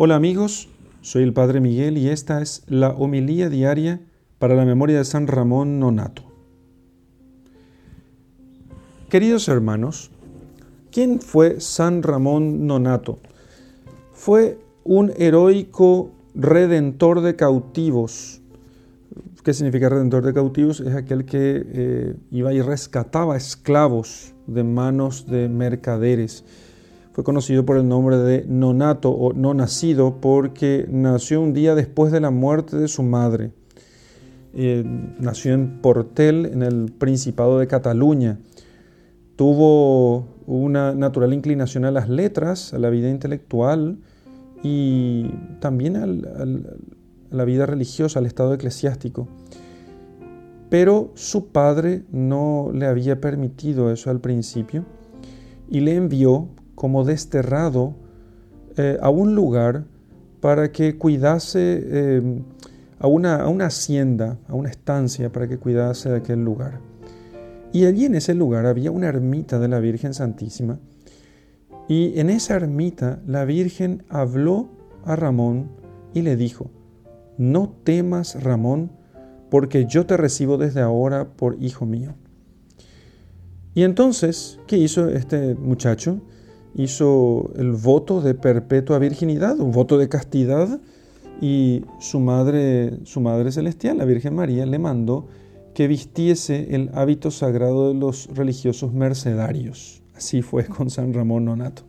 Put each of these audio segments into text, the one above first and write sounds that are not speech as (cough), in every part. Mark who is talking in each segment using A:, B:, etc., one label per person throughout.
A: Hola amigos, soy el Padre Miguel y esta es la homilía diaria para la memoria de San Ramón Nonato. Queridos hermanos, ¿quién fue San Ramón Nonato? Fue un heroico redentor de cautivos. ¿Qué significa redentor de cautivos? Es aquel que eh, iba y rescataba esclavos de manos de mercaderes fue conocido por el nombre de nonato o no nacido porque nació un día después de la muerte de su madre. Eh, nació en Portel, en el Principado de Cataluña. Tuvo una natural inclinación a las letras, a la vida intelectual y también a la vida religiosa, al estado eclesiástico. Pero su padre no le había permitido eso al principio y le envió como desterrado eh, a un lugar para que cuidase eh, a, una, a una hacienda, a una estancia, para que cuidase de aquel lugar. Y allí en ese lugar había una ermita de la Virgen Santísima. Y en esa ermita la Virgen habló a Ramón y le dijo, no temas Ramón, porque yo te recibo desde ahora por hijo mío. Y entonces, ¿qué hizo este muchacho? Hizo el voto de perpetua virginidad, un voto de castidad, y su madre, su madre celestial, la Virgen María, le mandó que vistiese el hábito sagrado de los religiosos mercedarios. Así fue (laughs) con San Ramón Nonato.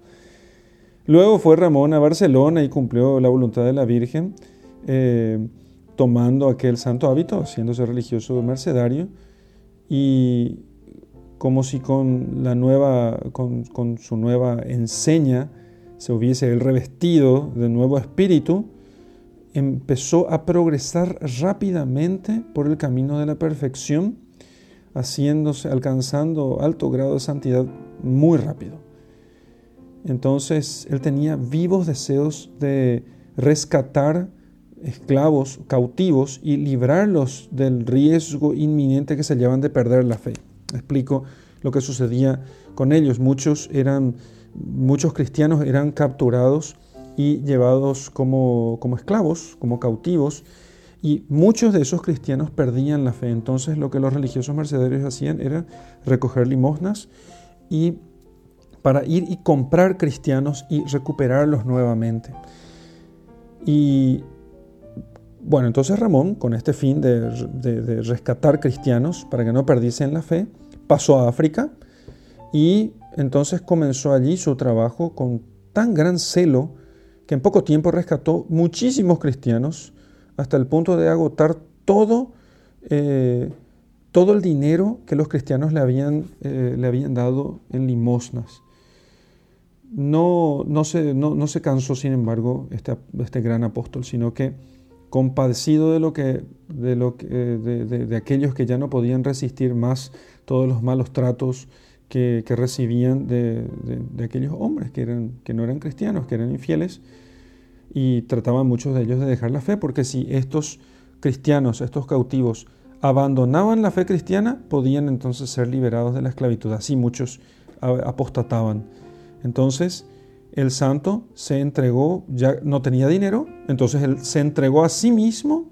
A: Luego fue Ramón a Barcelona y cumplió la voluntad de la Virgen, eh, tomando aquel santo hábito, haciéndose religioso mercedario, y como si con, su nueva enseña se hubiese el revestido de nuevo espíritu, empezó a progresar rápidamente por el camino de la perfección, haciéndose, alcanzando alto grado de santidad muy rápido. Entonces él tenía vivos deseos de rescatar esclavos cautivos y librarlos del riesgo inminente que se llevan de perder la fe. Explico lo que sucedía con ellos. Muchos eran, muchos cristianos eran capturados y llevados como, como esclavos, como cautivos, y muchos de esos cristianos perdían la fe. Entonces lo que los religiosos mercedarios hacían era recoger limosnas y para ir y comprar cristianos y recuperarlos nuevamente. Y bueno, entonces Ramón, con este fin de, rescatar cristianos para que no perdiesen la fe, pasó a África y entonces comenzó allí su trabajo con tan gran celo que en poco tiempo rescató muchísimos cristianos hasta el punto de agotar todo, eh, todo el dinero que los cristianos le habían, eh, le habían dado en limosnas. No, no, se, no, se cansó, sin embargo, este, este gran apóstol, sino que compadecido de, lo que, de, lo que, de, aquellos que ya no podían resistir más todos los malos tratos que, recibían de, aquellos hombres que, eran, que no eran cristianos, que eran infieles, y trataban muchos de ellos de dejar la fe, porque si estos cristianos, estos cautivos, abandonaban la fe cristiana, podían entonces ser liberados de la esclavitud. Así muchos apostataban. Entonces, el santo se entregó, ya no tenía dinero, entonces él se entregó a sí mismo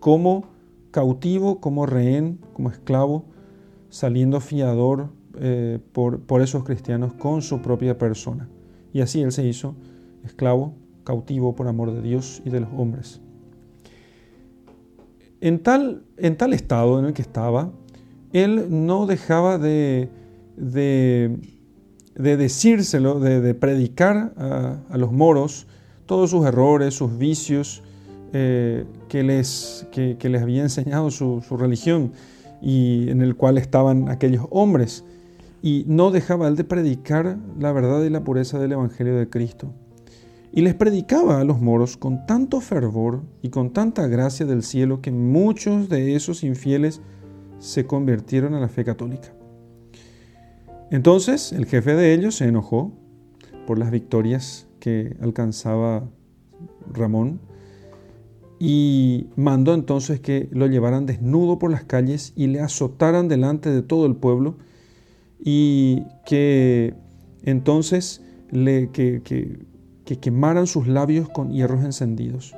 A: como cautivo, como rehén, como esclavo, saliendo fiador eh, por, por esos cristianos con su propia persona. Y así él se hizo esclavo, cautivo por amor de Dios y de los hombres. En tal, en tal estado en el que estaba, él no dejaba de, de de decírselo, de, predicar a, los moros todos sus errores, sus vicios eh, que, les, que, les había enseñado su, religión y en el cual estaban aquellos hombres. Y no dejaba él de predicar la verdad y la pureza del Evangelio de Cristo. Y les predicaba a los moros con tanto fervor y con tanta gracia del cielo que muchos de esos infieles se convirtieron a la fe católica. Entonces el jefe de ellos se enojó por las victorias que alcanzaba Ramón y mandó entonces que lo llevaran desnudo por las calles y le azotaran delante de todo el pueblo y que entonces le, que, que quemaran sus labios con hierros encendidos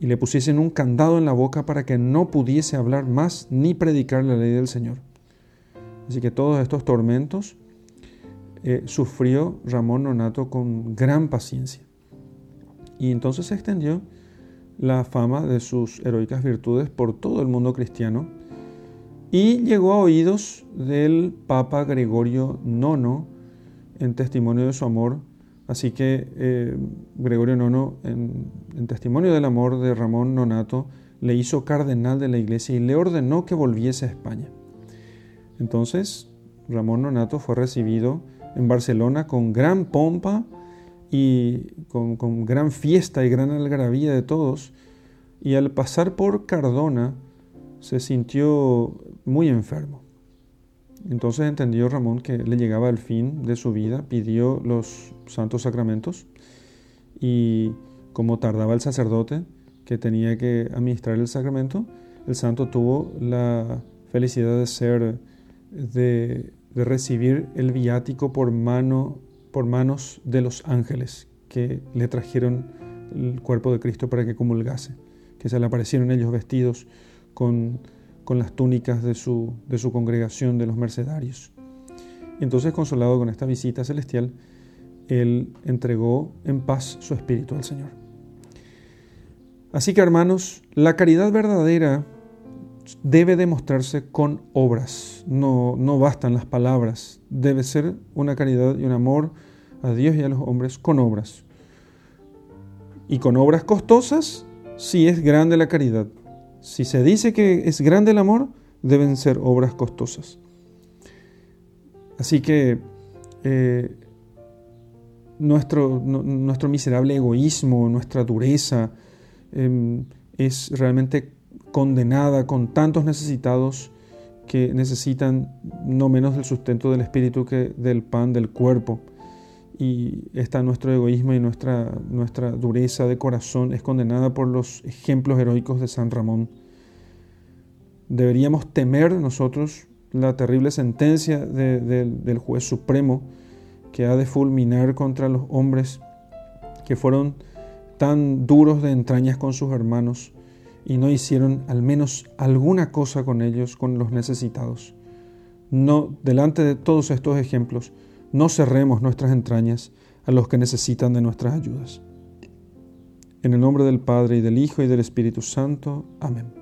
A: y le pusiesen un candado en la boca para que no pudiese hablar más ni predicar la ley del Señor. Así que todos estos tormentos eh, sufrió Ramón Nonato con gran paciencia. Y entonces se extendió la fama de sus heroicas virtudes por todo el mundo cristiano y llegó a oídos del Papa Gregorio IX en testimonio de su amor Así que eh, Gregorio IX, en, testimonio del amor de Ramón Nonato, le hizo cardenal de la iglesia y le ordenó que volviese a España. Entonces, Ramón Nonato fue recibido en Barcelona con gran pompa y con, con gran fiesta y gran algarabía de todos. Y al pasar por Cardona, se sintió muy enfermo. Entonces entendió Ramón que le llegaba el fin de su vida, pidió los santos sacramentos y como tardaba el sacerdote que tenía que administrar el sacramento, el santo tuvo la felicidad de ser, de, recibir el viático por, mano, por manos de los ángeles que le trajeron el cuerpo de Cristo para que comulgase, que se le aparecieron ellos vestidos con con las túnicas de su, de su congregación de los mercedarios. entonces, consolado con esta visita celestial, él entregó en paz su espíritu al Señor. Así que, hermanos, la caridad verdadera debe demostrarse con obras, no, no bastan las palabras, debe ser una caridad y un amor a Dios y a los hombres con obras. Y con obras costosas, si es grande la caridad, si se dice que es grande el amor, deben ser obras costosas. Así que eh, nuestro, nuestro, miserable egoísmo, nuestra dureza, em, es realmente condenada con tantos necesitados que necesitan no menos del sustento del espíritu que del pan del cuerpo y está nuestro egoísmo y nuestra, nuestra dureza de corazón es condenada por los ejemplos heroicos de San Ramón. Deberíamos temer nosotros la terrible sentencia del juez supremo que ha de fulminar contra los hombres que fueron tan duros de entrañas con sus hermanos y no hicieron al menos alguna cosa con ellos, con los necesitados. No, delante de todos estos ejemplos, no cerremos nuestras entrañas a los que necesitan de nuestras ayudas. En el nombre del Padre y del Hijo y del Espíritu Santo. Amén.